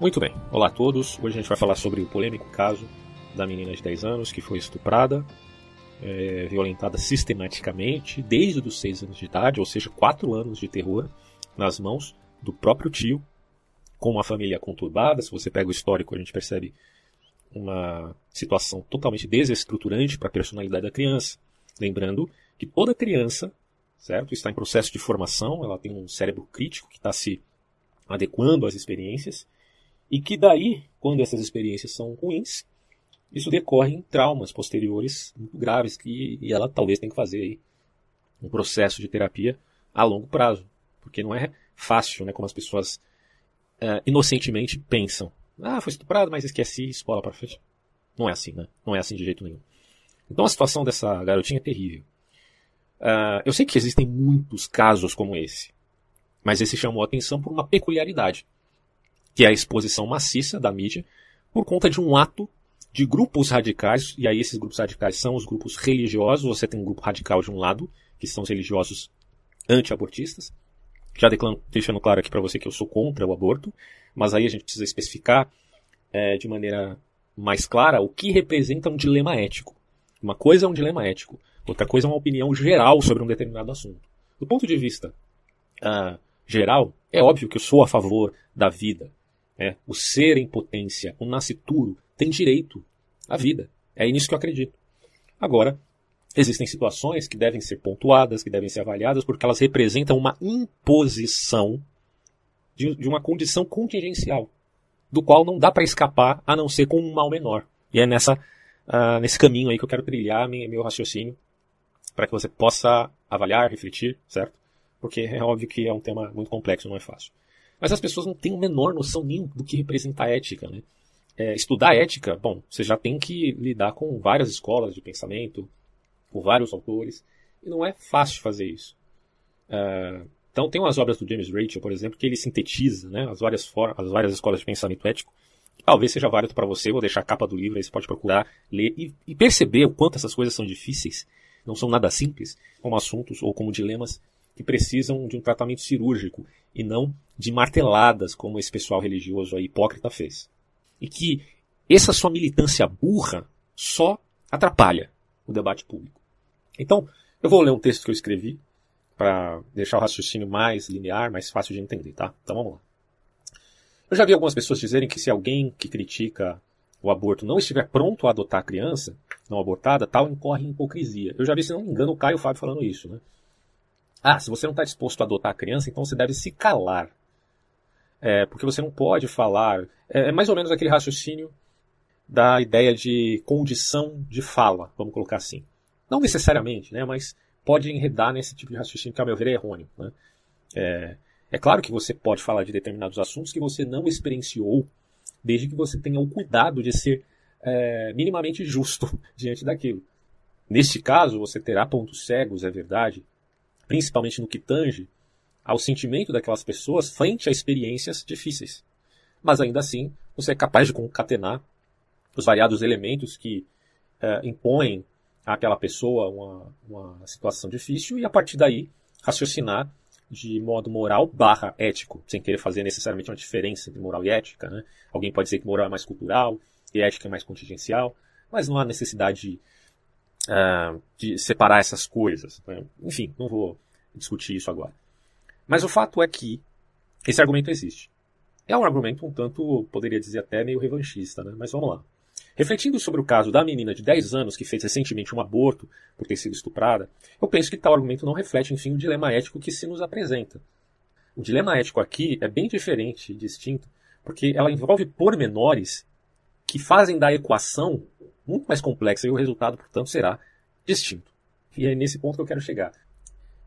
Muito bem, olá a todos. Hoje a gente vai falar sobre o polêmico caso da menina de 10 anos que foi estuprada, é, violentada sistematicamente desde os 6 anos de idade, ou seja, 4 anos de terror nas mãos do próprio tio, com uma família conturbada. Se você pega o histórico, a gente percebe uma situação totalmente desestruturante para a personalidade da criança. Lembrando que toda criança, certo, está em processo de formação, ela tem um cérebro crítico que está se adequando às experiências e que daí, quando essas experiências são ruins, isso decorre em traumas posteriores muito graves que e ela talvez tenha que fazer aí um processo de terapia a longo prazo, porque não é fácil, né, como as pessoas uh, inocentemente pensam. Ah, foi estuprado, mas esqueci, escola para frente. Não é assim, né? Não é assim de jeito nenhum. Então a situação dessa garotinha é terrível. Uh, eu sei que existem muitos casos como esse, mas esse chamou a atenção por uma peculiaridade, que é a exposição maciça da mídia por conta de um ato de grupos radicais, e aí esses grupos radicais são os grupos religiosos, você tem um grupo radical de um lado, que são os religiosos anti-abortistas, já deixando claro aqui para você que eu sou contra o aborto, mas aí a gente precisa especificar é, de maneira mais clara o que representa um dilema ético. Uma coisa é um dilema ético, outra coisa é uma opinião geral sobre um determinado assunto. Do ponto de vista uh, geral, é óbvio que eu sou a favor da vida. Né? O ser em potência, o nascituro, tem direito à vida. É nisso que eu acredito. Agora, Existem situações que devem ser pontuadas, que devem ser avaliadas, porque elas representam uma imposição de, de uma condição contingencial, do qual não dá para escapar a não ser com um mal menor. E é nessa, uh, nesse caminho aí que eu quero trilhar meu, meu raciocínio, para que você possa avaliar, refletir, certo? Porque é óbvio que é um tema muito complexo, não é fácil. Mas as pessoas não têm a menor noção nem do que representa a ética, né? É, estudar ética, bom, você já tem que lidar com várias escolas de pensamento, por vários autores, e não é fácil fazer isso. Uh, então tem umas obras do James Rachel, por exemplo, que ele sintetiza né, as, várias as várias escolas de pensamento ético, talvez seja válido para você, vou deixar a capa do livro, aí você pode procurar, ler e, e perceber o quanto essas coisas são difíceis, não são nada simples, como assuntos ou como dilemas que precisam de um tratamento cirúrgico e não de marteladas, como esse pessoal religioso aí, hipócrita fez. E que essa sua militância burra só atrapalha o debate público. Então, eu vou ler um texto que eu escrevi para deixar o raciocínio mais linear, mais fácil de entender, tá? Então vamos lá. Eu já vi algumas pessoas dizerem que se alguém que critica o aborto não estiver pronto a adotar a criança não abortada, tal incorre em hipocrisia. Eu já vi, se não me engano, o Caio Fábio falando isso, né? Ah, se você não está disposto a adotar a criança, então você deve se calar. É, porque você não pode falar. É, é mais ou menos aquele raciocínio da ideia de condição de fala, vamos colocar assim. Não necessariamente, né, mas pode enredar nesse tipo de raciocínio que, a meu ver, é errôneo. Né? É, é claro que você pode falar de determinados assuntos que você não experienciou, desde que você tenha o cuidado de ser é, minimamente justo diante daquilo. Neste caso, você terá pontos cegos, é verdade, principalmente no que tange ao sentimento daquelas pessoas frente a experiências difíceis. Mas ainda assim, você é capaz de concatenar os variados elementos que é, impõem àquela pessoa uma, uma situação difícil e a partir daí raciocinar de modo moral barra ético, sem querer fazer necessariamente uma diferença entre moral e ética. Né? Alguém pode dizer que moral é mais cultural e ética é mais contingencial, mas não há necessidade de, uh, de separar essas coisas. Né? Enfim, não vou discutir isso agora. Mas o fato é que esse argumento existe. É um argumento um tanto, poderia dizer até meio revanchista, né? mas vamos lá. Refletindo sobre o caso da menina de 10 anos que fez recentemente um aborto por ter sido estuprada, eu penso que tal argumento não reflete, enfim, o dilema ético que se nos apresenta. O dilema ético aqui é bem diferente e distinto, porque ela envolve pormenores que fazem da equação muito mais complexa e o resultado, portanto, será distinto. E é nesse ponto que eu quero chegar.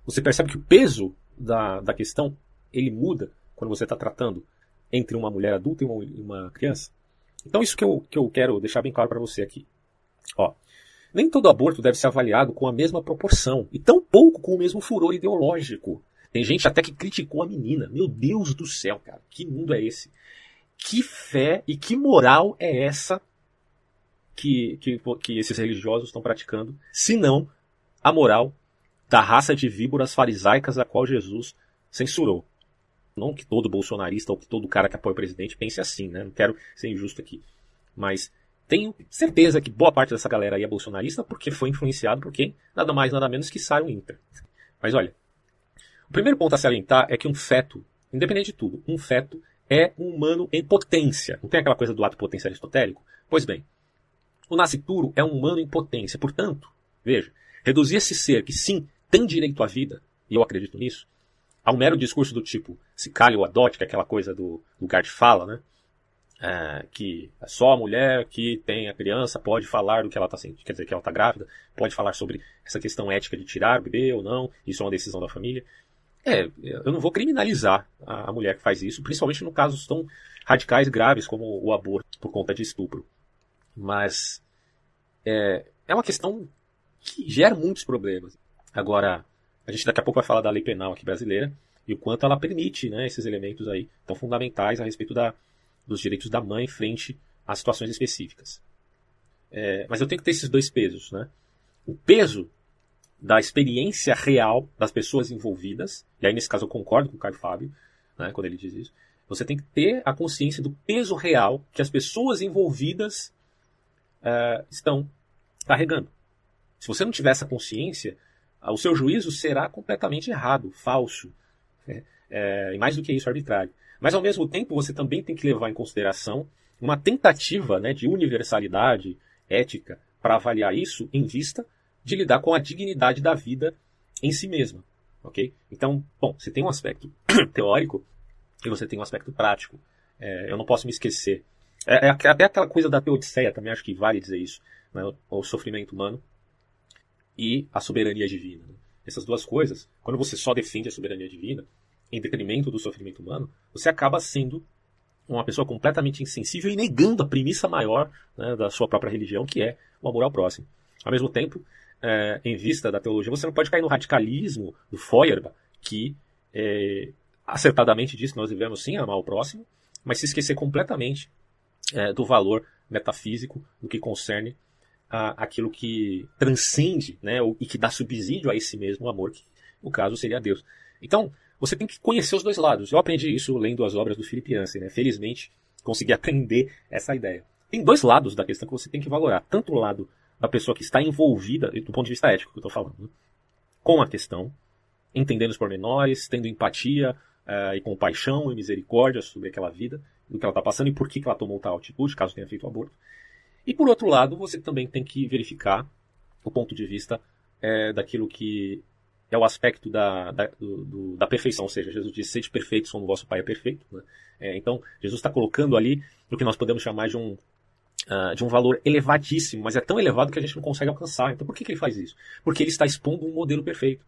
Você percebe que o peso da, da questão ele muda quando você está tratando entre uma mulher adulta e uma, uma criança? Então, isso que eu, que eu quero deixar bem claro para você aqui. Ó, nem todo aborto deve ser avaliado com a mesma proporção, e tão pouco com o mesmo furor ideológico. Tem gente até que criticou a menina. Meu Deus do céu, cara, que mundo é esse? Que fé e que moral é essa que, que, que esses religiosos estão praticando, se não a moral da raça de víboras farisaicas a qual Jesus censurou? Não que todo bolsonarista ou que todo cara que apoia o presidente pense assim, né? Não quero ser injusto aqui. Mas tenho certeza que boa parte dessa galera aí é bolsonarista porque foi influenciado por quem? Nada mais, nada menos que Sarah Winter. Mas olha, o primeiro ponto a salientar é que um feto, independente de tudo, um feto é um humano em potência. Não tem aquela coisa do ato potência aristotélico? Pois bem, o nascituro é um humano em potência. Portanto, veja, reduzir esse ser que sim tem direito à vida, e eu acredito nisso, a um mero discurso do tipo se calhe ou adote, que é aquela coisa do lugar de fala, né? É, que só a mulher que tem a criança pode falar do que ela está sentindo, quer dizer, que ela está grávida, pode falar sobre essa questão ética de tirar o bebê ou não, isso é uma decisão da família. É, eu não vou criminalizar a mulher que faz isso, principalmente no casos tão radicais graves como o aborto por conta de estupro. Mas é, é uma questão que gera muitos problemas. Agora, a gente daqui a pouco vai falar da lei penal aqui brasileira e o quanto ela permite né, esses elementos aí tão fundamentais a respeito da, dos direitos da mãe frente a situações específicas. É, mas eu tenho que ter esses dois pesos. Né? O peso da experiência real das pessoas envolvidas, e aí nesse caso eu concordo com o Caio Fábio, né, quando ele diz isso, você tem que ter a consciência do peso real que as pessoas envolvidas uh, estão carregando. Se você não tiver essa consciência, o seu juízo será completamente errado, falso, né? é, e mais do que isso, arbitrário. Mas ao mesmo tempo, você também tem que levar em consideração uma tentativa né, de universalidade ética para avaliar isso em vista de lidar com a dignidade da vida em si mesma. ok? Então, bom, você tem um aspecto teórico e você tem um aspecto prático. É, eu não posso me esquecer. É, é, até aquela coisa da teodiceia também acho que vale dizer isso. Né? O, sofrimento humano e a soberania divina. Né? Essas duas coisas, quando você só defende a soberania divina, em detrimento do sofrimento humano, você acaba sendo uma pessoa completamente insensível e negando a premissa maior né, da sua própria religião, que é o amor ao próximo. Ao mesmo tempo, é, em vista da teologia, você não pode cair no radicalismo do Feuerbach, que é, acertadamente diz que nós devemos sim amar o próximo, mas se esquecer completamente é, do valor metafísico no que concerne a, aquilo que transcende né, e que dá subsídio a esse mesmo amor, que no caso seria Deus. Então, você tem que conhecer os dois lados. Eu aprendi isso lendo as obras do Philip Yancey, né? Felizmente, consegui aprender essa ideia. Tem dois lados da questão que você tem que valorar. Tanto o lado da pessoa que está envolvida, do ponto de vista ético que eu estou falando, né? com a questão, entendendo os pormenores, tendo empatia uh, e compaixão e misericórdia sobre aquela vida, do que ela está passando e por que, que ela tomou tal atitude, caso tenha feito aborto. E por outro lado, você também tem que verificar o ponto de vista é, daquilo que é o aspecto da, da, do, da perfeição, ou seja, Jesus disse, sede perfeitos como o vosso Pai é perfeito. Né? É, então, Jesus está colocando ali o que nós podemos chamar de um, uh, de um valor elevadíssimo, mas é tão elevado que a gente não consegue alcançar. Então por que, que ele faz isso? Porque ele está expondo um modelo perfeito.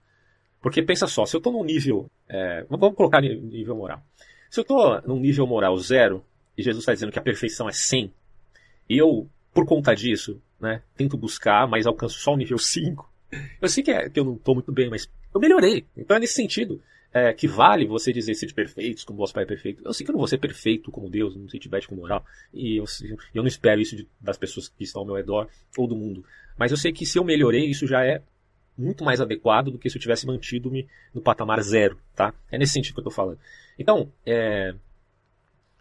Porque pensa só, se eu estou num nível. É, vamos colocar nível moral. Se eu estou num nível moral zero, e Jesus está dizendo que a perfeição é 100, e eu, por conta disso, né, tento buscar, mas alcanço só o nível 5, eu sei que, é, que eu não estou muito bem, mas eu melhorei. Então é nesse sentido é, que vale você dizer ser de perfeitos, como vosso pai é perfeito. Eu sei que eu não vou ser perfeito como Deus, não sei Tibete com moral, e eu, eu não espero isso de, das pessoas que estão ao meu redor ou do mundo. Mas eu sei que se eu melhorei, isso já é muito mais adequado do que se eu tivesse mantido-me no patamar zero, tá? É nesse sentido que eu estou falando. Então, é,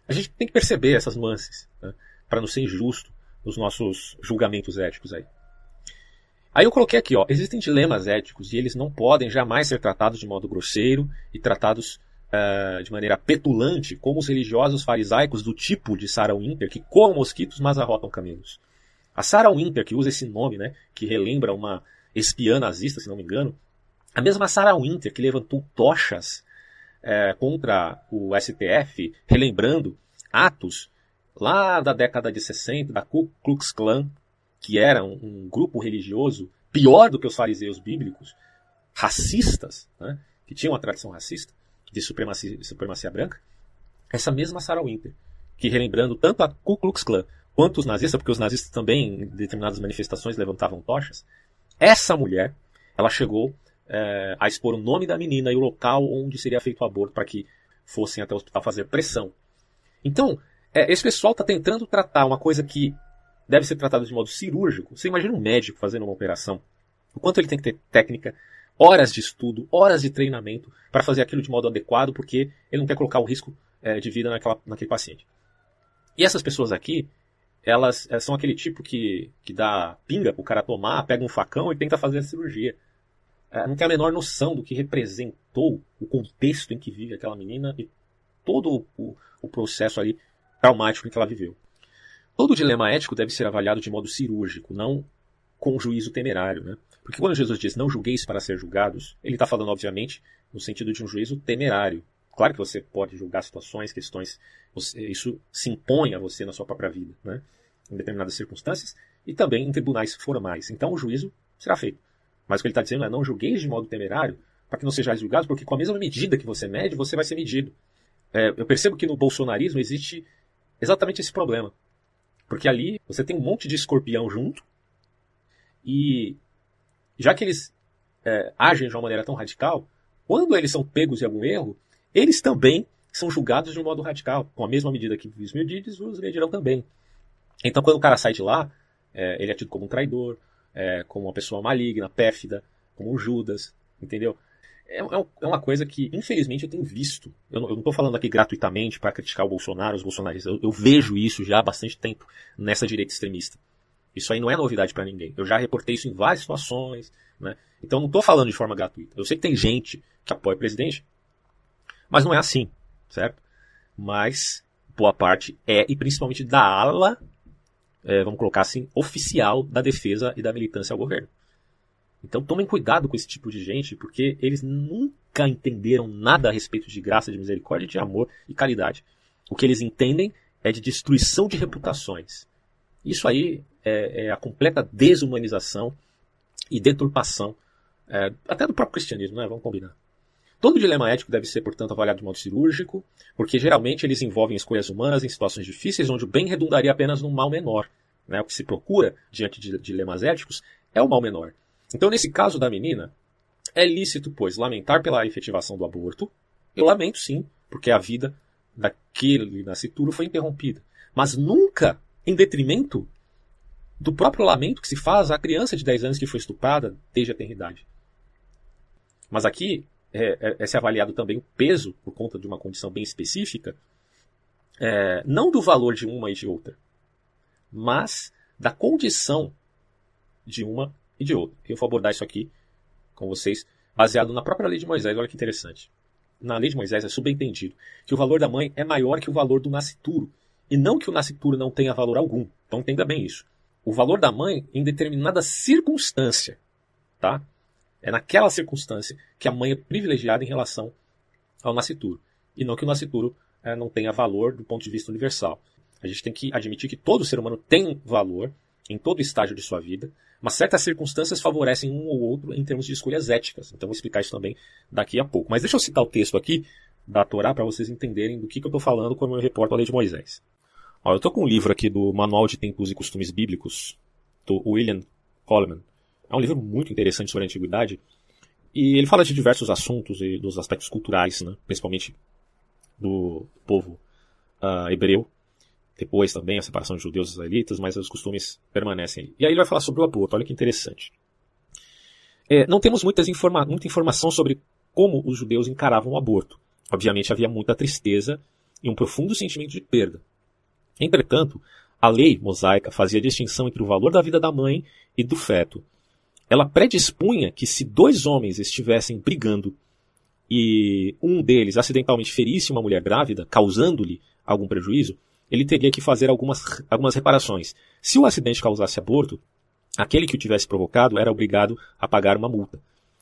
a gente tem que perceber essas nuances, né? para não ser injusto nos nossos julgamentos éticos aí. Aí eu coloquei aqui, ó, existem dilemas éticos e eles não podem jamais ser tratados de modo grosseiro e tratados uh, de maneira petulante como os religiosos farisaicos do tipo de Sarah Winter que coam mosquitos mas arrotam camelos. A Sarah Winter, que usa esse nome, né, que relembra uma espiã nazista, se não me engano, a mesma Sarah Winter que levantou tochas uh, contra o STF, relembrando atos lá da década de 60 da Ku Klux Klan, que era um, um grupo religioso pior do que os fariseus bíblicos, racistas, né, que tinham uma tradição racista de supremacia, supremacia branca, essa mesma Sarah Winter, que relembrando tanto a Ku Klux Klan quanto os nazistas, porque os nazistas também em determinadas manifestações levantavam tochas, essa mulher, ela chegou é, a expor o nome da menina e o local onde seria feito o aborto para que fossem até o hospital fazer pressão. Então, é, esse pessoal está tentando tratar uma coisa que deve ser tratado de modo cirúrgico. Você imagina um médico fazendo uma operação. O quanto ele tem que ter técnica, horas de estudo, horas de treinamento para fazer aquilo de modo adequado, porque ele não quer colocar um risco é, de vida naquela, naquele paciente. E essas pessoas aqui, elas, elas são aquele tipo que, que dá pinga pro cara tomar, pega um facão e tenta fazer a cirurgia. É, não tem a menor noção do que representou o contexto em que vive aquela menina e todo o, o processo ali traumático em que ela viveu. Todo dilema ético deve ser avaliado de modo cirúrgico, não com juízo temerário. Né? Porque quando Jesus diz não julgueis para ser julgados, ele está falando, obviamente, no sentido de um juízo temerário. Claro que você pode julgar situações, questões, isso se impõe a você na sua própria vida, né? em determinadas circunstâncias, e também em tribunais formais. Então o juízo será feito. Mas o que ele está dizendo é não julgueis de modo temerário, para que não sejais julgados, porque com a mesma medida que você mede, você vai ser medido. É, eu percebo que no bolsonarismo existe exatamente esse problema. Porque ali você tem um monte de escorpião junto. E já que eles é, agem de uma maneira tão radical, quando eles são pegos em algum erro, eles também são julgados de um modo radical. Com a mesma medida que os medidos, os medirão também. Então, quando o cara sai de lá, é, ele é tido como um traidor, é, como uma pessoa maligna, pérfida, como um Judas, entendeu? É, é, é, uma coisa que, infelizmente, eu tenho visto. Eu não estou falando aqui gratuitamente para criticar o Bolsonaro, os bolsonaristas. Eu, eu, vejo isso já há bastante tempo nessa direita extremista. Isso aí não é novidade para ninguém. Eu já reportei isso em várias situações. Né? Então não estou falando de forma gratuita. Eu sei que tem gente que apoia o presidente, mas não é assim, certo? Mas boa parte é, e principalmente da ala, é, vamos colocar assim, oficial da defesa e da militância ao governo. Então tomem cuidado com esse tipo de gente, porque eles nunca entenderam nada a respeito de graça, de misericórdia, de amor e caridade. O que eles entendem é de destruição de reputações. Isso aí é, é a completa desumanização e deturpação, é, até do próprio cristianismo, né? Vamos combinar. Todo dilema ético deve ser, portanto, avaliado de modo cirúrgico, porque geralmente eles envolvem escolhas humanas em situações difíceis onde o bem redundaria apenas num mal menor. Né? O que se procura diante de dilemas éticos é o mal menor. Então, nesse caso da menina, é lícito, pois, lamentar pela efetivação do aborto. Eu lamento sim, porque a vida daquele nascituro foi interrompida. Mas nunca em detrimento do próprio lamento que se faz à criança de 10 anos que foi estuprada desde a tenridade. Mas aqui é, é, é se avaliado também o peso, por conta de uma condição bem específica, é, não do valor de uma e de outra, mas da condição de uma e de outro. Eu vou abordar isso aqui com vocês, baseado na própria lei de Moisés. Olha que interessante. Na lei de Moisés é subentendido que o valor da mãe é maior que o valor do nascituro. E não que o nascituro não tenha valor algum. Então entenda bem isso. O valor da mãe em determinada circunstância, tá? É naquela circunstância que a mãe é privilegiada em relação ao nascituro. E não que o nascituro é, não tenha valor do ponto de vista universal. A gente tem que admitir que todo ser humano tem valor em todo estágio de sua vida, mas certas circunstâncias favorecem um ou outro em termos de escolhas éticas. Então vou explicar isso também daqui a pouco. Mas deixa eu citar o texto aqui da Torá para vocês entenderem do que, que eu estou falando quando eu reporto a lei de Moisés. Ó, eu estou com um livro aqui do Manual de Tempos e Costumes Bíblicos, do William Coleman. É um livro muito interessante sobre a antiguidade. E ele fala de diversos assuntos e dos aspectos culturais, né? principalmente do povo uh, hebreu depois também a separação de judeus e israelitas, mas os costumes permanecem. E aí ele vai falar sobre o aborto, olha que interessante. É, não temos muitas informa muita informação sobre como os judeus encaravam o aborto. Obviamente havia muita tristeza e um profundo sentimento de perda. Entretanto, a lei mosaica fazia distinção entre o valor da vida da mãe e do feto. Ela predispunha que se dois homens estivessem brigando e um deles acidentalmente ferisse uma mulher grávida, causando-lhe algum prejuízo, ele teria que fazer algumas, algumas reparações. Se o acidente causasse aborto, aquele que o tivesse provocado era obrigado a pagar uma multa.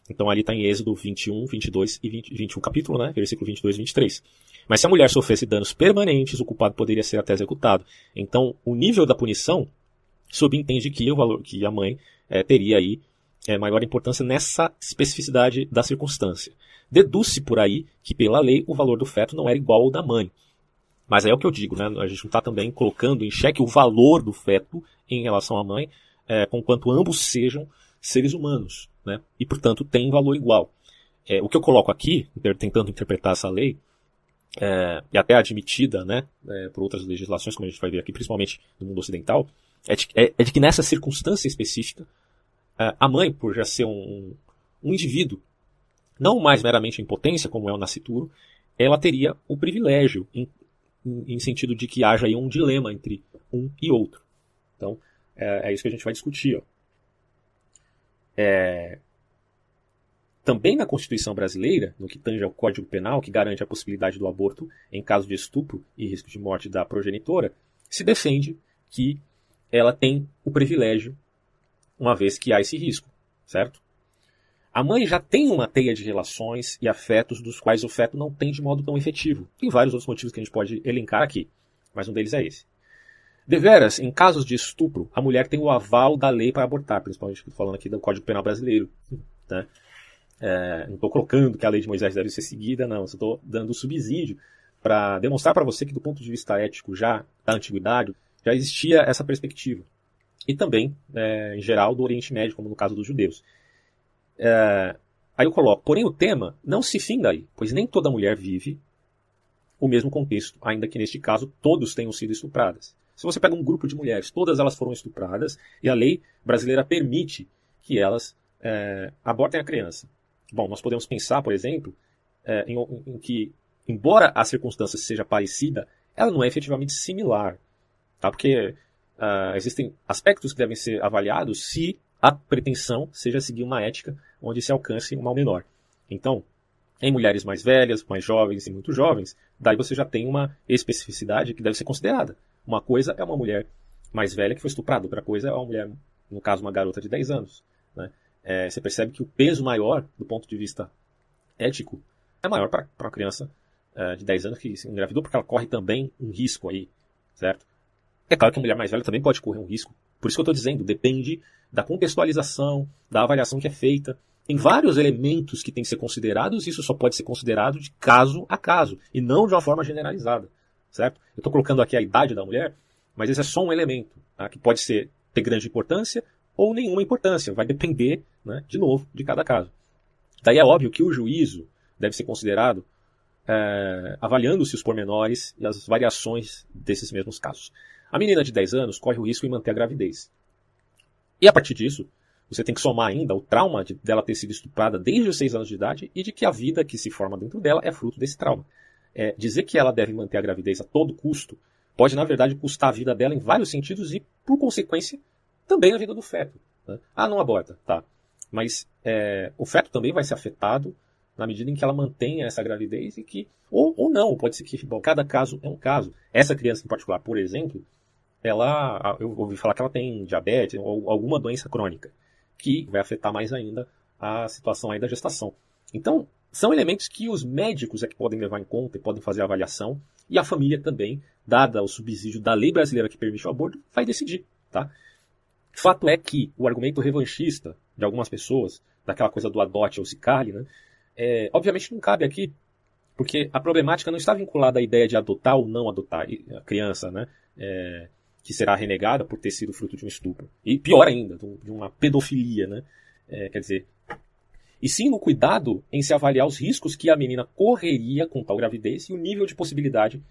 Então ali está em Êxodo 21, 22 e 20, 21 capítulo, né? Versículo 22 e 23. Mas se a mulher sofresse danos permanentes, o culpado poderia ser até executado. Então, o nível da punição subentende que o valor que a mãe é, teria aí é, maior importância nessa especificidade da circunstância. Deduz-se por aí que, pela lei, o valor do feto não era igual ao da mãe. Mas é o que eu digo, né? A gente não está também colocando em xeque o valor do feto em relação à mãe, é, conquanto ambos sejam seres humanos, né? E, portanto, têm valor igual. É, o que eu coloco aqui, tentando interpretar essa lei, é, e até admitida né, é, por outras legislações, como a gente vai ver aqui, principalmente no mundo ocidental, é de, é, é de que nessa circunstância específica, a mãe, por já ser um, um indivíduo, não mais meramente em potência, como é o nascituro, ela teria o privilégio, em, em, em sentido de que haja aí um dilema entre um e outro. Então, é, é isso que a gente vai discutir. Ó. É, também na Constituição brasileira, no que tange ao Código Penal, que garante a possibilidade do aborto em caso de estupro e risco de morte da progenitora, se defende que ela tem o privilégio, uma vez que há esse risco, certo? A mãe já tem uma teia de relações e afetos dos quais o feto não tem de modo tão efetivo. Tem vários outros motivos que a gente pode elencar aqui, mas um deles é esse. Deveras, em casos de estupro, a mulher tem o aval da lei para abortar, principalmente falando aqui do Código Penal Brasileiro. Né? É, não estou colocando que a lei de Moisés deve ser seguida, não. Estou dando subsídio para demonstrar para você que, do ponto de vista ético, já da antiguidade, já existia essa perspectiva. E também, é, em geral, do Oriente Médio, como no caso dos judeus. É, aí eu coloco, porém o tema não se finda aí, pois nem toda mulher vive o mesmo contexto, ainda que neste caso todos tenham sido estupradas. Se você pega um grupo de mulheres, todas elas foram estupradas e a lei brasileira permite que elas é, abortem a criança. Bom, nós podemos pensar, por exemplo, é, em, em, que, embora a circunstância seja parecida, ela não é efetivamente similar. Tá? Porque uh, existem aspectos que devem ser avaliados se a pretensão seja seguir uma ética onde se alcance um mal menor. Então, em mulheres mais velhas, mais jovens e muito jovens, daí você já tem uma especificidade que deve ser considerada. Uma coisa é uma mulher mais velha que foi estuprada, outra coisa é uma mulher, no caso, uma garota de 10 anos. Né? É, você percebe que o peso maior, do ponto de vista ético, é maior para uma criança é, de 10 anos que se engravidou, porque ela corre também um risco aí, certo? É claro que a mulher mais velha também pode correr um risco. Por isso que eu estou dizendo, depende da contextualização, da avaliação que é feita. Tem vários elementos que têm que ser considerados e isso só pode ser considerado de caso a caso e não de uma forma generalizada, certo? Eu estou colocando aqui a idade da mulher, mas esse é só um elemento tá? que pode ser ter grande importância ou nenhuma importância, vai depender, né, de novo, de cada caso. Daí é óbvio que o juízo deve ser considerado é, avaliando-se os pormenores e as variações desses mesmos casos. A menina de 10 anos corre o risco de manter a gravidez. E a partir disso, você tem que somar ainda o trauma de, dela ter sido estuprada desde os 6 anos de idade e de que a vida que se forma dentro dela é fruto desse trauma. É, dizer que ela deve manter a gravidez a todo custo pode, na verdade, custar a vida dela em vários sentidos e, por consequência, também a vida do feto. Né? Ah, não aborta, tá. Mas é, o feto também vai ser afetado na medida em que ela mantenha essa gravidez e que, ou, ou não, pode ser que, bom, cada caso é um caso. Essa criança em particular, por exemplo, ela, eu ouvi falar que ela tem diabetes ou alguma doença crônica, que vai afetar mais ainda a situação aí da gestação. Então, são elementos que os médicos é que podem levar em conta e podem fazer a avaliação, e a família também, dada o subsídio da lei brasileira que permite o aborto, vai decidir, tá? Fato é que o argumento revanchista de algumas pessoas, daquela coisa do adote ou se né, é, obviamente não cabe aqui, porque a problemática não está vinculada à ideia de adotar ou não adotar a criança, né, é, que será renegada por ter sido fruto de um estupro. E pior ainda, de uma pedofilia, né? É, quer dizer, e sim no cuidado em se avaliar os riscos que a menina correria com tal gravidez e o nível de possibilidade,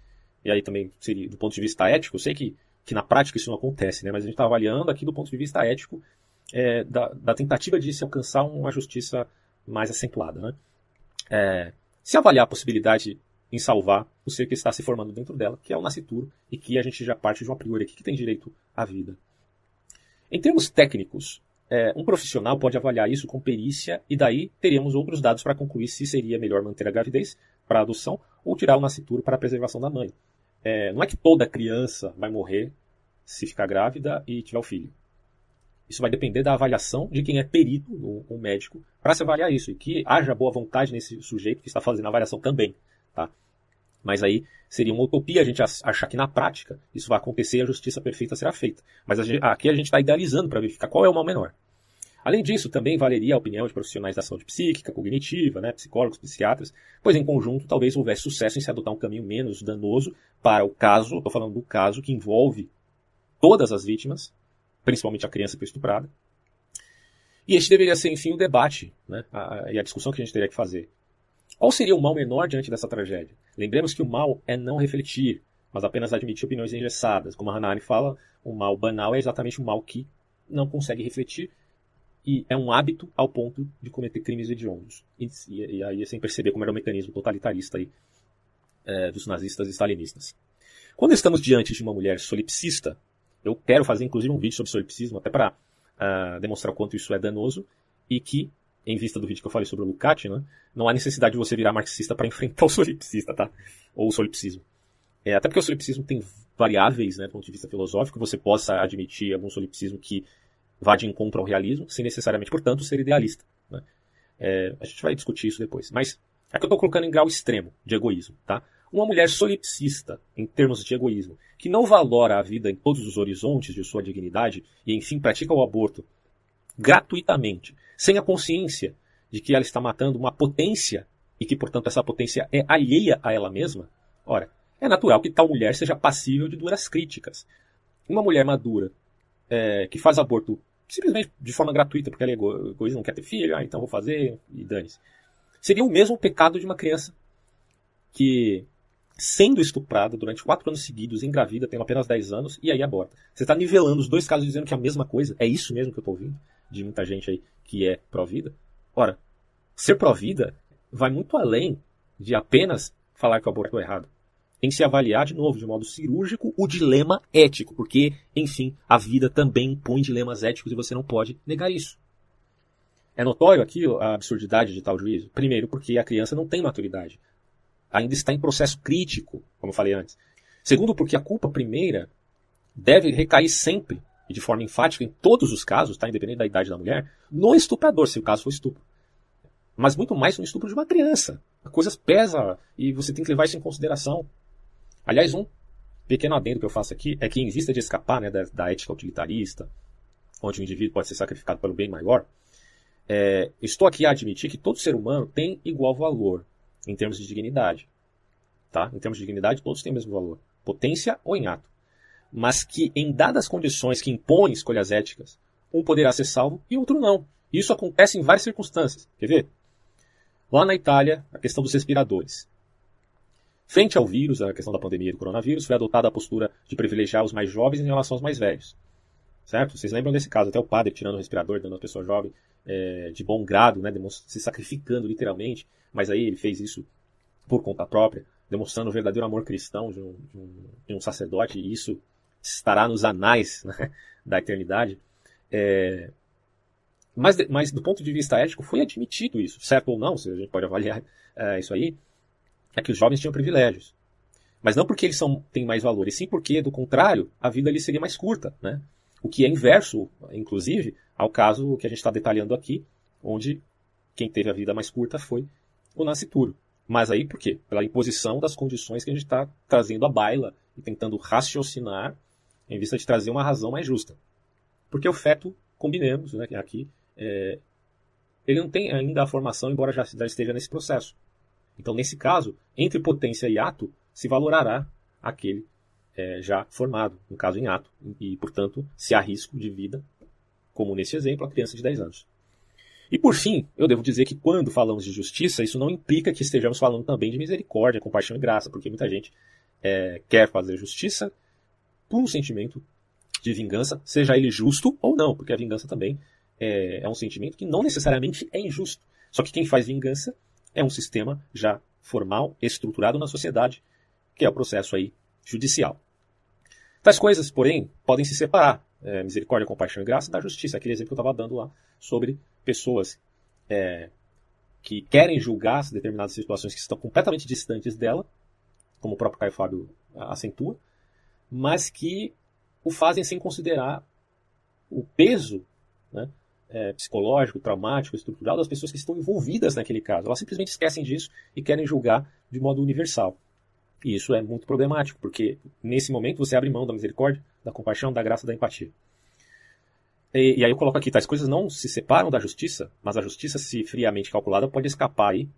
e aí também seria do ponto de vista ético, eu sei que, que na prática isso não acontece, né? mas a gente está avaliando aqui do ponto de vista ético é, da, da, tentativa de se alcançar uma justiça mais acentuada. Né? É, se avaliar a possibilidade em salvar o ser que está se formando dentro dela, que é o nascituro, e que a gente já parte de um a priori aqui que tem direito à vida. Em termos técnicos, é, um profissional pode avaliar isso com perícia e daí teríamos outros dados para concluir se seria melhor manter a gravidez para a adoção ou tirar o nascituro para a preservação da mãe. É, não é que toda criança vai morrer se ficar grávida e tiver o filho. Isso vai depender da avaliação de quem é perito, o, médico, para se avaliar isso. E que haja boa vontade nesse sujeito que está fazendo a avaliação também. Tá? Mas aí seria uma utopia a gente achar que na prática isso vai acontecer e a justiça perfeita será feita. Mas a gente, aqui a gente está idealizando para verificar qual é o mal menor. Além disso, também valeria a opinião de profissionais da saúde psíquica, cognitiva, né, psicólogos, psiquiatras, pois em conjunto talvez houvesse sucesso em se adotar um caminho menos danoso para o caso, estou falando do caso que envolve todas as vítimas, principalmente a criança que foi estuprada. E este deveria ser, enfim, o debate né, a, e a discussão que a gente teria que fazer. Qual seria o mal menor diante dessa tragédia? Lembremos que o mal é não refletir, mas apenas admitir opiniões engessadas. Como a Hanani fala, o mal banal é exatamente o mal que não consegue refletir e é um hábito ao ponto de cometer crimes hediondos. E, e, e aí sem perceber como era o mecanismo totalitarista aí, é, dos nazistas e stalinistas. Quando estamos diante de uma mulher solipsista, eu quero fazer inclusive um vídeo sobre solipsismo, até para uh, ah, demonstrar o quanto isso é danoso, e que, em vista do vídeo que eu falei sobre o Lukács, né, não há necessidade de você virar marxista para enfrentar o solipsista, tá? Ou o solipsismo. É, até porque o solipsismo tem variáveis, né, do ponto de vista filosófico, você possa admitir algum solipsismo que vá de encontro ao realismo, sem necessariamente, portanto, ser idealista. Né? É, a gente vai discutir isso depois. Mas é que eu estou colocando em grau extremo de egoísmo, tá? Uma mulher solipsista, em termos de egoísmo, que não valora a vida em todos os horizontes de sua dignidade e, enfim, pratica o aborto gratuitamente, sem a consciência de que ela está matando uma potência e que, portanto, essa potência é alheia a ela mesma, ora, é natural que tal mulher seja passível de duras críticas. Uma mulher madura é, que faz aborto simplesmente de forma gratuita, porque ela é egoísta, não quer ter filho, ah, então vou fazer e dane-se. Seria o mesmo pecado de uma criança que sendo estuprada durante quatro anos seguidos, engravida, tem apenas 10 anos, e aí aborta. Você está nivelando os dois casos dizendo que é a mesma coisa? É isso mesmo que eu estou ouvindo? De muita gente aí que é pró-vida? Ora, ser pró-vida vai muito além de apenas falar que o aborto é errado. Tem que se avaliar de novo, de modo cirúrgico, o dilema ético, porque, enfim, a vida também impõe dilemas éticos e você não pode negar isso. É notório aqui a absurdidade de tal juízo? Primeiro, porque a criança não tem maturidade ainda está em processo crítico, como eu falei antes. Segundo, porque a culpa primeira deve recair sempre, e de forma enfática em todos os casos, tá, independente da idade da mulher, no estuprador, se o caso for estupro. Mas muito mais no estupro de uma criança. A coisa pesa e você tem que levar isso em consideração. Aliás, um pequeno adendo que eu faço aqui é que, em vista de escapar né, da, da ética utilitarista, onde o indivíduo pode ser sacrificado pelo bem maior, é, estou aqui a admitir que todo ser humano tem igual valor em termos de dignidade. Tá? Em termos de dignidade, todos têm o mesmo valor. Potência ou em ato. Mas que, em dadas condições que impõem escolhas éticas, um poderá ser salvo e outro não. Isso acontece em várias circunstâncias. Quer ver? Lá na Itália, a questão dos respiradores. Frente ao vírus, a questão da pandemia do coronavírus, foi adotada a postura de privilegiar os mais jovens em relação aos mais velhos. Certo? Vocês lembram desse caso? Até o padre tirando o respirador, dando a pessoa jovem é, de bom grado, né, se sacrificando literalmente, mas aí ele fez isso por conta própria, demonstrando o verdadeiro amor cristão de um, de um, de um sacerdote, e isso estará nos anais né, da eternidade. É, mas, mas do ponto de vista ético, foi admitido isso, certo ou não, se a gente pode avaliar é, isso aí, é que os jovens tinham privilégios. Mas não porque eles são, têm mais valor, e sim porque, do contrário, a vida ali seria mais curta. Né? O que é inverso, inclusive, ao caso que a gente está detalhando aqui, onde quem teve a vida mais curta foi o nascituro. Mas aí por quê? Pela imposição das condições que a gente está trazendo à baila e tentando raciocinar em vista de trazer uma razão mais justa. Porque o feto, combinemos, né, aqui, é, ele não tem ainda a formação, embora já, já esteja nesse processo. Então, nesse caso, entre potência e ato, se valorará aquele é, já formado, no caso em ato, e, portanto, se há risco de vida como nesse exemplo, a criança de 10 anos. E por fim, eu devo dizer que quando falamos de justiça, isso não implica que estejamos falando também de misericórdia, compaixão e graça, porque muita gente é, quer fazer justiça por um sentimento de vingança, seja ele justo ou não, porque a vingança também é, é um sentimento que não necessariamente é injusto. Só que quem faz vingança é um sistema já formal, estruturado na sociedade, que é o processo aí judicial. Tais coisas, porém, podem se separar é, misericórdia, compaixão e graça da justiça. Aquele exemplo que eu estava dando lá sobre pessoas é, que querem julgar determinadas situações que estão completamente distantes dela, como o próprio Caio Fábio acentua, mas que o fazem sem considerar o peso né, é, psicológico, traumático, estrutural das pessoas que estão envolvidas naquele caso. Elas simplesmente esquecem disso e querem julgar de modo universal. E isso é muito problemático, porque nesse momento você abre mão da misericórdia, da compaixão, da graça, da empatia. E, e, aí eu coloco aqui, tais coisas não se separam da justiça, mas a justiça, se friamente calculada, pode escapar aí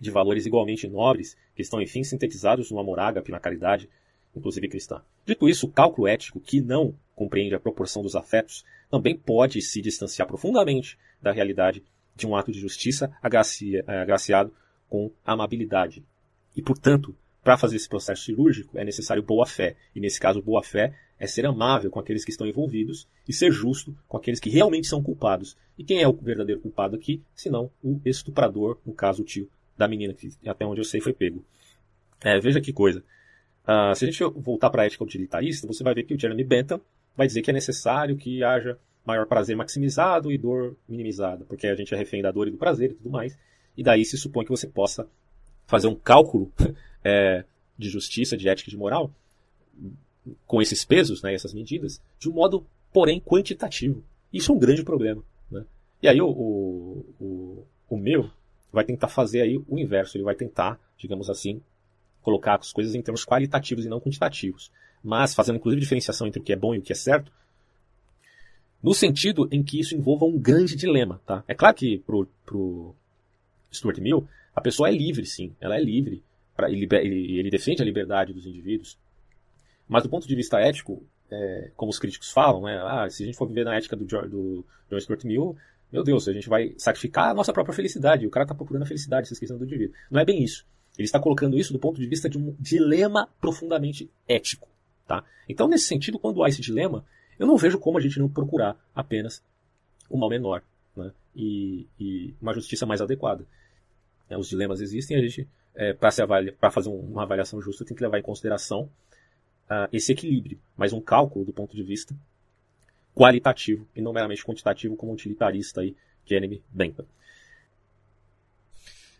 de valores igualmente nobres, que estão, enfim, sintetizados no amor ágape, na caridade, inclusive cristã. Dito isso, o cálculo ético, que não compreende a proporção dos afetos, também pode se distanciar profundamente da realidade de um ato de justiça agraciado com amabilidade. E, portanto, para fazer esse processo cirúrgico é necessário boa fé. E nesse caso, boa fé é ser amável com aqueles que estão envolvidos e ser justo com aqueles que realmente são culpados. E quem é o verdadeiro culpado aqui, senão o estuprador, no caso o tio da menina, que até onde eu sei foi pego. É, veja que coisa. Uh, se a gente voltar para a ética utilitarista, você vai ver que o Jeremy Bentham vai dizer que é necessário que haja maior prazer maximizado e dor minimizada, porque a gente é refém da dor e do prazer e tudo mais. E daí se supõe que você possa fazer um cálculo é, de justiça, de ética e de moral com esses pesos, né, essas medidas, de um modo, porém, quantitativo. Isso é um grande problema. Né? E aí o, o, o, o meu vai tentar fazer aí o inverso, ele vai tentar, digamos assim, colocar as coisas em termos qualitativos e não quantitativos, mas fazendo inclusive diferenciação entre o que é bom e o que é certo, no sentido em que isso envolva um grande dilema. Tá? É claro que para o Stuart Mill, a pessoa é livre, sim, ela é livre, pra, ele, ele, defende a liberdade dos indivíduos, mas do ponto de vista ético, é, como os críticos falam, né, ah, se a gente for viver na ética do, do John Stuart Mill, meu Deus, a gente vai sacrificar a nossa própria felicidade. O cara está procurando a felicidade, se esquecendo do indivíduo. Não é bem isso. Ele está colocando isso do ponto de vista de um dilema profundamente ético. Tá? Então, nesse sentido, quando há esse dilema, eu não vejo como a gente não procurar apenas o mal menor né? e, e uma justiça mais adequada. É, os dilemas existem, a gente, é, para fazer uma avaliação justa, tem que levar em consideração uh, esse equilíbrio, mas um cálculo do ponto de vista qualitativo e não meramente quantitativo como utilitarista aí, Jeremy Bentham.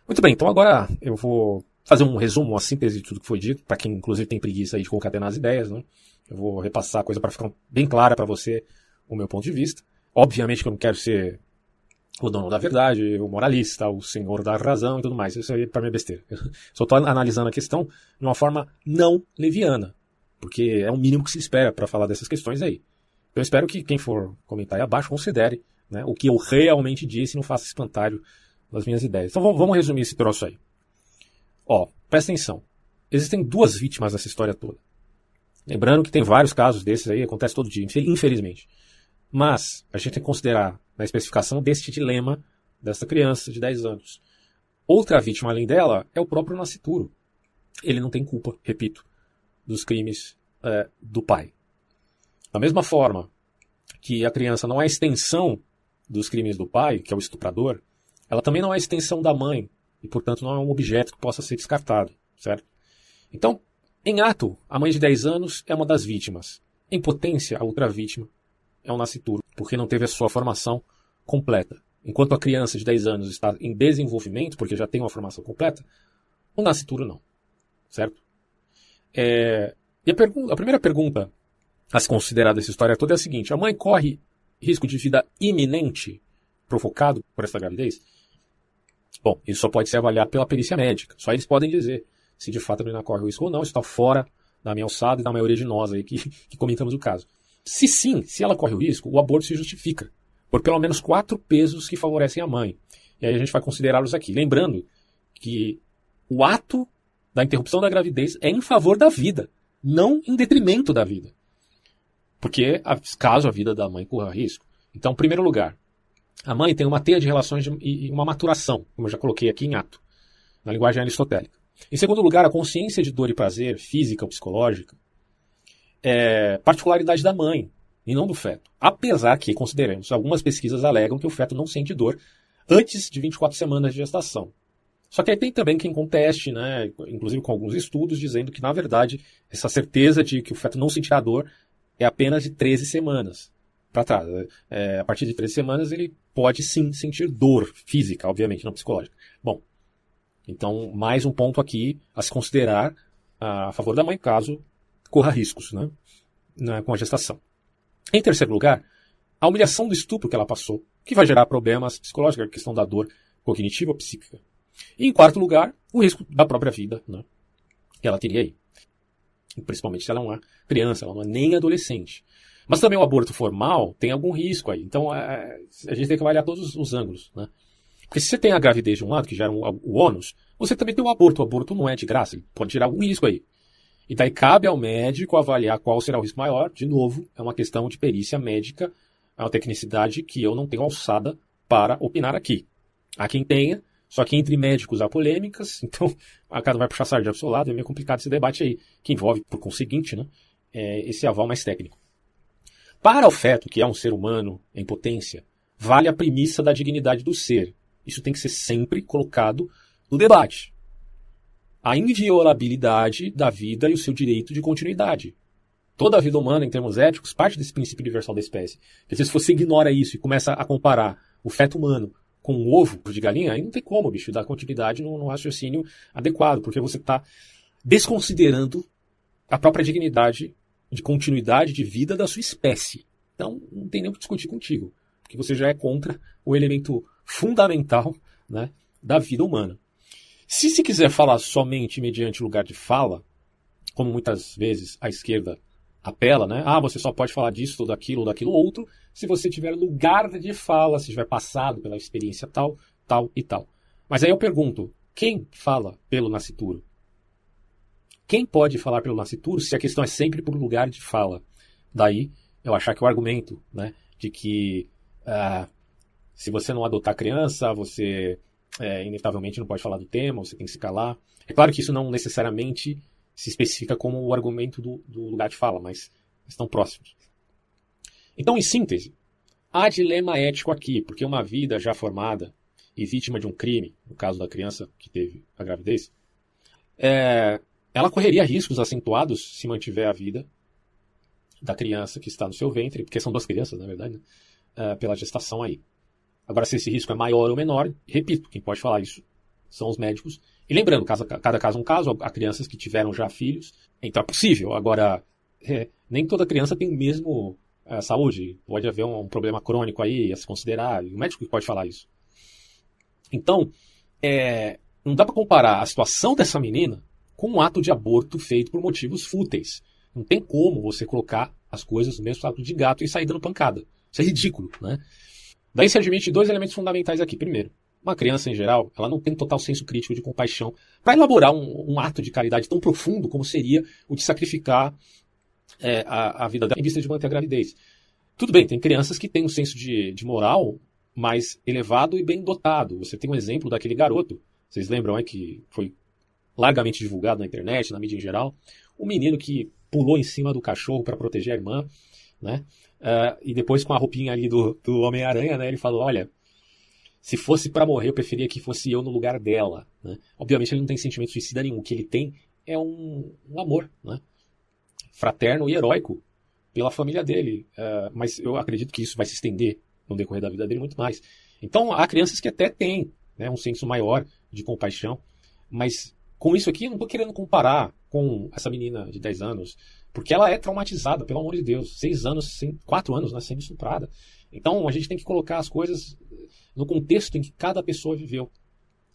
Muito bem, então agora eu vou fazer um resumo, uma síntese de tudo que foi dito, para quem inclusive tem preguiça aí de concatenar as ideias, né? Eu vou repassar a coisa para ficar bem clara para você o meu ponto de vista. Obviamente que eu não quero ser o dono da verdade, o moralista, o senhor da razão e tudo mais. Isso aí para mim é besteira. Só estou analisando a questão de uma forma não leviana, porque é o mínimo que se espera para falar dessas questões aí. Eu espero que quem for comentar aí abaixo considere né, o que eu realmente disse e não faça espantalho das minhas ideias. Então vamos resumir esse troço aí. Ó, presta atenção. Existem duas vítimas dessa história toda. Lembrando que tem vários casos desses aí, acontece todo dia, infelizmente. Mas a gente tem que considerar na especificação deste dilema dessa criança de 10 anos. Outra vítima além dela é o próprio nascituro. Ele não tem culpa, repito, dos crimes é, do pai. Da mesma forma que a criança não é extensão dos crimes do pai, que é o estuprador, ela também não é extensão da mãe e, portanto, não é um objeto que possa ser descartado, certo? Então, em ato, a mãe de 10 anos é uma das vítimas. Em potência, a outra vítima é um nascituro, porque não teve a sua formação completa. Enquanto a criança de 10 anos está em desenvolvimento, porque já tem uma formação completa, o nascituro não, certo? É... E a, a primeira pergunta a se considerar dessa história toda é a seguinte: a mãe corre risco de vida iminente provocado por essa gravidez? Bom, isso só pode ser avaliado pela perícia médica. Só eles podem dizer se de fato a menina corre risco ou não. Isso está fora da minha alçada e da maioria de nós aí que, que comentamos o caso. Se sim, se ela corre o risco, o aborto se justifica por pelo menos quatro pesos que favorecem a mãe. E aí a gente vai considerá-los aqui. Lembrando que o ato da interrupção da gravidez é em favor da vida, não em detrimento da vida. Porque caso a vida da mãe corra risco. Então, em primeiro lugar, a mãe tem uma teia de relações e uma maturação, como eu já coloquei aqui em ato, na linguagem aristotélica. Em segundo lugar, a consciência de dor e prazer, física ou psicológica, é particularidade da mãe e não do feto. Apesar que, consideremos, algumas pesquisas alegam que o feto não sente dor antes de 24 semanas de gestação. Só que aí tem também quem conteste, né, inclusive com alguns estudos, dizendo que, na verdade, essa certeza de que o feto não sentirá dor é apenas de 13 semanas para trás. É, a partir de 13 semanas ele pode sim sentir dor física, obviamente, não psicológica. Bom, então mais um ponto aqui a se considerar a favor da mãe caso corra riscos né, com a gestação. Em terceiro lugar, a humilhação do estupro que ela passou, que vai gerar problemas psicológicos, a questão da dor cognitiva ou psíquica. E em quarto lugar, o risco da própria vida né, que ela teria aí. Principalmente se ela é uma criança, ela não é nem adolescente. Mas também o aborto formal tem algum risco aí. Então é, a gente tem que avaliar todos os ângulos. Né? Porque se você tem a gravidez de um lado, que gera um, o ônus, você também tem o aborto. O aborto não é de graça, ele pode gerar algum risco aí. E daí cabe ao médico avaliar qual será o risco maior. De novo, é uma questão de perícia médica, é uma tecnicidade que eu não tenho alçada para opinar aqui. Há quem tenha, Só que entre médicos há polêmicas, então a cada vai puxar sardinha pro seu lado, é meio complicado esse debate aí, que envolve, por conseguinte, né, é, esse aval mais técnico. Para o feto, que é um ser humano em potência, vale a premissa da dignidade do ser. Isso tem que ser sempre colocado no debate. A inviolabilidade da vida e o seu direito de continuidade. Toda a vida humana, em termos éticos, parte desse princípio universal da espécie. Porque se você ignora isso e começa a comparar o feto humano com um ovo de galinha, aí não tem como, bicho, dar continuidade no, no raciocínio adequado, porque você está desconsiderando a própria dignidade de continuidade de vida da sua espécie. Então, não tem nem o que discutir contigo, porque você já é contra o elemento fundamental né, da vida humana. Se se quiser falar somente mediante lugar de fala, como muitas vezes a esquerda apela, né? Ah, você só pode falar disso, daquilo, daquilo outro, se você tiver lugar de fala, se tiver passado pela experiência tal, tal e tal. Mas aí eu pergunto, quem fala pelo nascituro? Quem pode falar pelo nascituro se a questão é sempre por lugar de fala? Daí eu achar que o argumento, né, de que ah, se você não adotar criança, você é, inevitavelmente não pode falar do tema, você tem que se calar. É claro que isso não necessariamente se especifica como o argumento do, do lugar de fala, mas estão próximos. Então, em síntese, há dilema ético aqui, porque uma vida já formada e vítima de um crime, no caso da criança que teve a gravidez, é, ela correria riscos acentuados se mantiver a vida da criança que está no seu ventre, porque são duas crianças, na verdade, né, é, pela gestação aí. Agora, se esse risco é maior ou menor, repito, quem pode falar isso são os médicos e lembrando, cada, cada caso é um caso, há crianças que tiveram já filhos, então é possível. Agora, é, nem toda criança tem o mesmo é, saúde. Pode haver um, um, problema crônico aí a se considerar, e o médico pode falar isso. Então, é, não dá para comparar a situação dessa menina com um ato de aborto feito por motivos fúteis. Não tem como você colocar as coisas no mesmo saco de gato e sair dando pancada. Isso é ridículo, né? Daí se admite dois elementos fundamentais aqui. Primeiro, uma criança, em geral, ela não tem total senso crítico de compaixão para elaborar um, um, ato de caridade tão profundo como seria o de sacrificar é, a, a, vida dela em vista de manter a gravidez. Tudo bem, tem crianças que têm um senso de, de moral mais elevado e bem dotado. Você tem um exemplo daquele garoto, vocês lembram é que foi largamente divulgado na internet, na mídia em geral, o um menino que pulou em cima do cachorro para proteger a irmã, né? Uh, e depois com a roupinha ali do, do Homem-Aranha, né? Ele falou, olha, se fosse para morrer, eu preferia que fosse eu no lugar dela. Né? Obviamente ele não tem sentimento suicida nenhum. O que ele tem é um, um amor né? fraterno e heróico pela família dele. Uh, mas eu acredito que isso vai se estender no decorrer da vida dele muito mais. Então há crianças que até têm né, um senso maior de compaixão, mas com isso aqui eu não estou querendo comparar com essa menina de 10 anos, porque ela é traumatizada, pelo amor de Deus. 6 anos, 4 anos né, sendo estuprada. Então a gente tem que colocar as coisas no contexto em que cada pessoa viveu,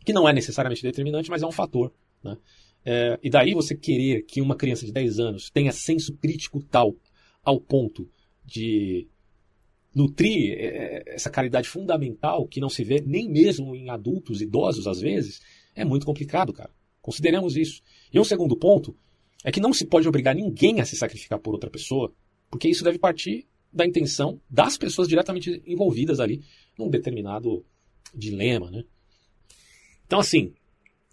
que não é necessariamente determinante, mas é um fator. Né? É, e daí você querer que uma criança de 10 anos tenha senso crítico tal ao ponto de nutrir é, essa caridade fundamental que não se vê nem mesmo em adultos idosos às vezes, é muito complicado, cara. Consideremos isso. E um segundo ponto é que não se pode obrigar ninguém a se sacrificar por outra pessoa, porque isso deve partir da intenção das pessoas diretamente envolvidas ali num determinado dilema, né? Então, assim,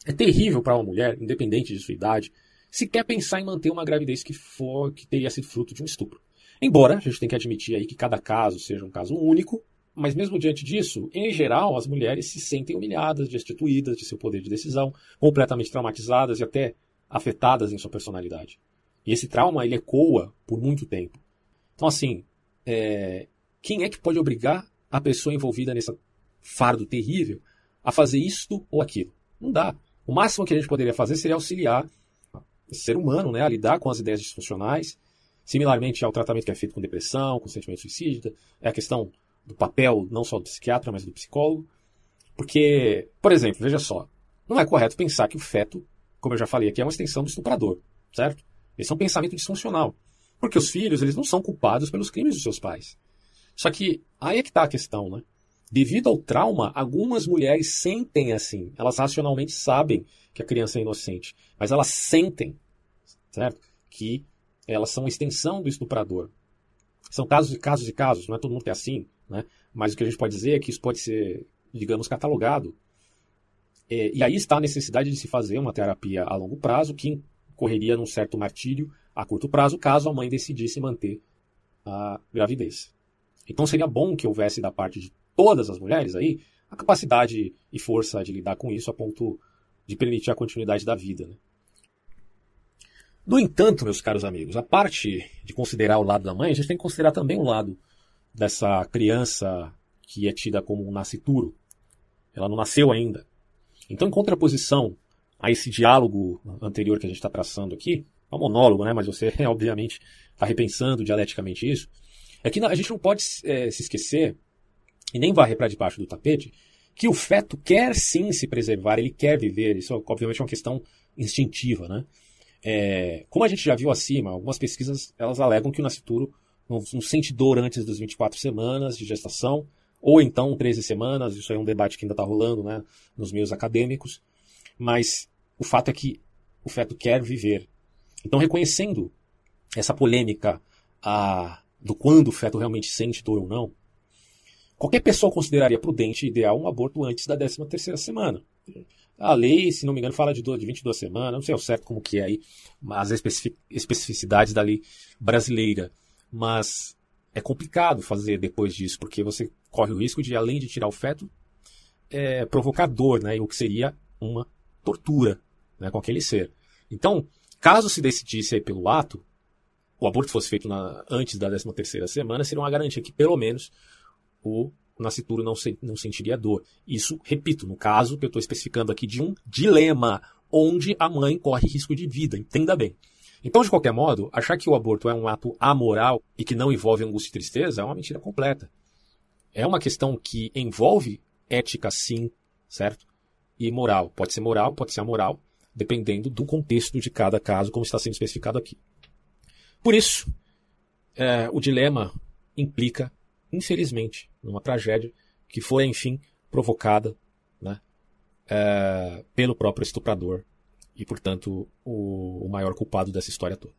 é terrível para uma mulher, independente de sua idade, se quer pensar em manter uma gravidez que for que teria sido fruto de um estupro. Embora a gente tem que admitir aí que cada caso seja um caso único, mas mesmo diante disso, em geral, as mulheres se sentem humilhadas, destituídas de seu poder de decisão, completamente traumatizadas e até afetadas em sua personalidade. E esse trauma ele ecoa por muito tempo. Então, assim, é, quem é que pode obrigar a pessoa envolvida nesse fardo terrível a fazer isto ou aquilo? Não dá. O máximo que a gente poderia fazer seria auxiliar o ser humano né, a lidar com as ideias disfuncionais, similarmente ao tratamento que é feito com depressão, com sentimento suicida, é a questão do papel não só do psiquiatra, mas do psicólogo. Porque, por exemplo, veja só, não é correto pensar que o feto, como eu já falei aqui, é uma extensão do estuprador, certo? Esse é um pensamento disfuncional. Porque os filhos, eles não são culpados pelos crimes dos seus pais. Só que aí é que está a questão, né? Devido ao trauma, algumas mulheres sentem assim. Elas racionalmente sabem que a criança é inocente, mas elas sentem, certo? Que elas são extensão do estuprador. São casos e casos e casos, não é todo mundo que é assim, né? Mas o que a gente pode dizer é que isso pode ser, digamos, catalogado É, e aí está a necessidade de se fazer uma terapia a longo prazo que correria num certo martírio a curto prazo, caso a mãe decidisse manter a gravidez. Então seria bom que houvesse da parte de todas as mulheres aí a capacidade e força de lidar com isso a ponto de permitir a continuidade da vida. Né? No entanto, meus caros amigos, a parte de considerar o lado da mãe, a gente tem que considerar também o lado dessa criança que é tida como um nascituro. Ela não nasceu ainda. Então, em contraposição a esse diálogo anterior que a gente está traçando aqui, é um monólogo, né? Mas você, obviamente, está repensando dialeticamente isso. É que a gente não pode é, se esquecer, e nem varrer para debaixo do tapete, que o feto quer sim se preservar, ele quer viver. Isso, obviamente, é uma questão instintiva, né? É, como a gente já viu acima, algumas pesquisas elas alegam que o nascituro não, não sente dor antes das 24 semanas de gestação, ou então 13 semanas, isso é um debate que ainda está rolando né, nos meios acadêmicos, mas o fato é que o feto quer viver. Então, reconhecendo essa polêmica a, do quando o feto realmente sente dor ou não, qualquer pessoa consideraria prudente e ideal um aborto antes da 13 terceira semana. A lei, se não me engano, fala de, de 22 semanas, não sei ao certo como que é aí, as especificidades da lei brasileira. Mas é complicado fazer depois disso, porque você corre o risco de, além de tirar o feto, é, provocar dor, né? O que seria uma tortura né, com aquele ser. Então, caso se decidisse aí pelo ato, o aborto fosse feito na, antes da 13 terceira semana, seria uma garantia que, pelo menos, o nascituro não, se, não sentiria dor. Isso, repito, no caso que eu estou especificando aqui de um dilema onde a mãe corre risco de vida, entenda bem. Então, de qualquer modo, achar que o aborto é um ato amoral e que não envolve angústia e tristeza é uma mentira completa. É uma questão que envolve ética, sim, certo? E moral. Pode ser moral, pode ser amoral, dependendo do contexto de cada caso, como está sendo especificado aqui. Por isso, é, o dilema implica infelizmente, numa tragédia que foi, enfim, provocada né, é, pelo próprio estuprador e, portanto, o, o maior culpado dessa história toda.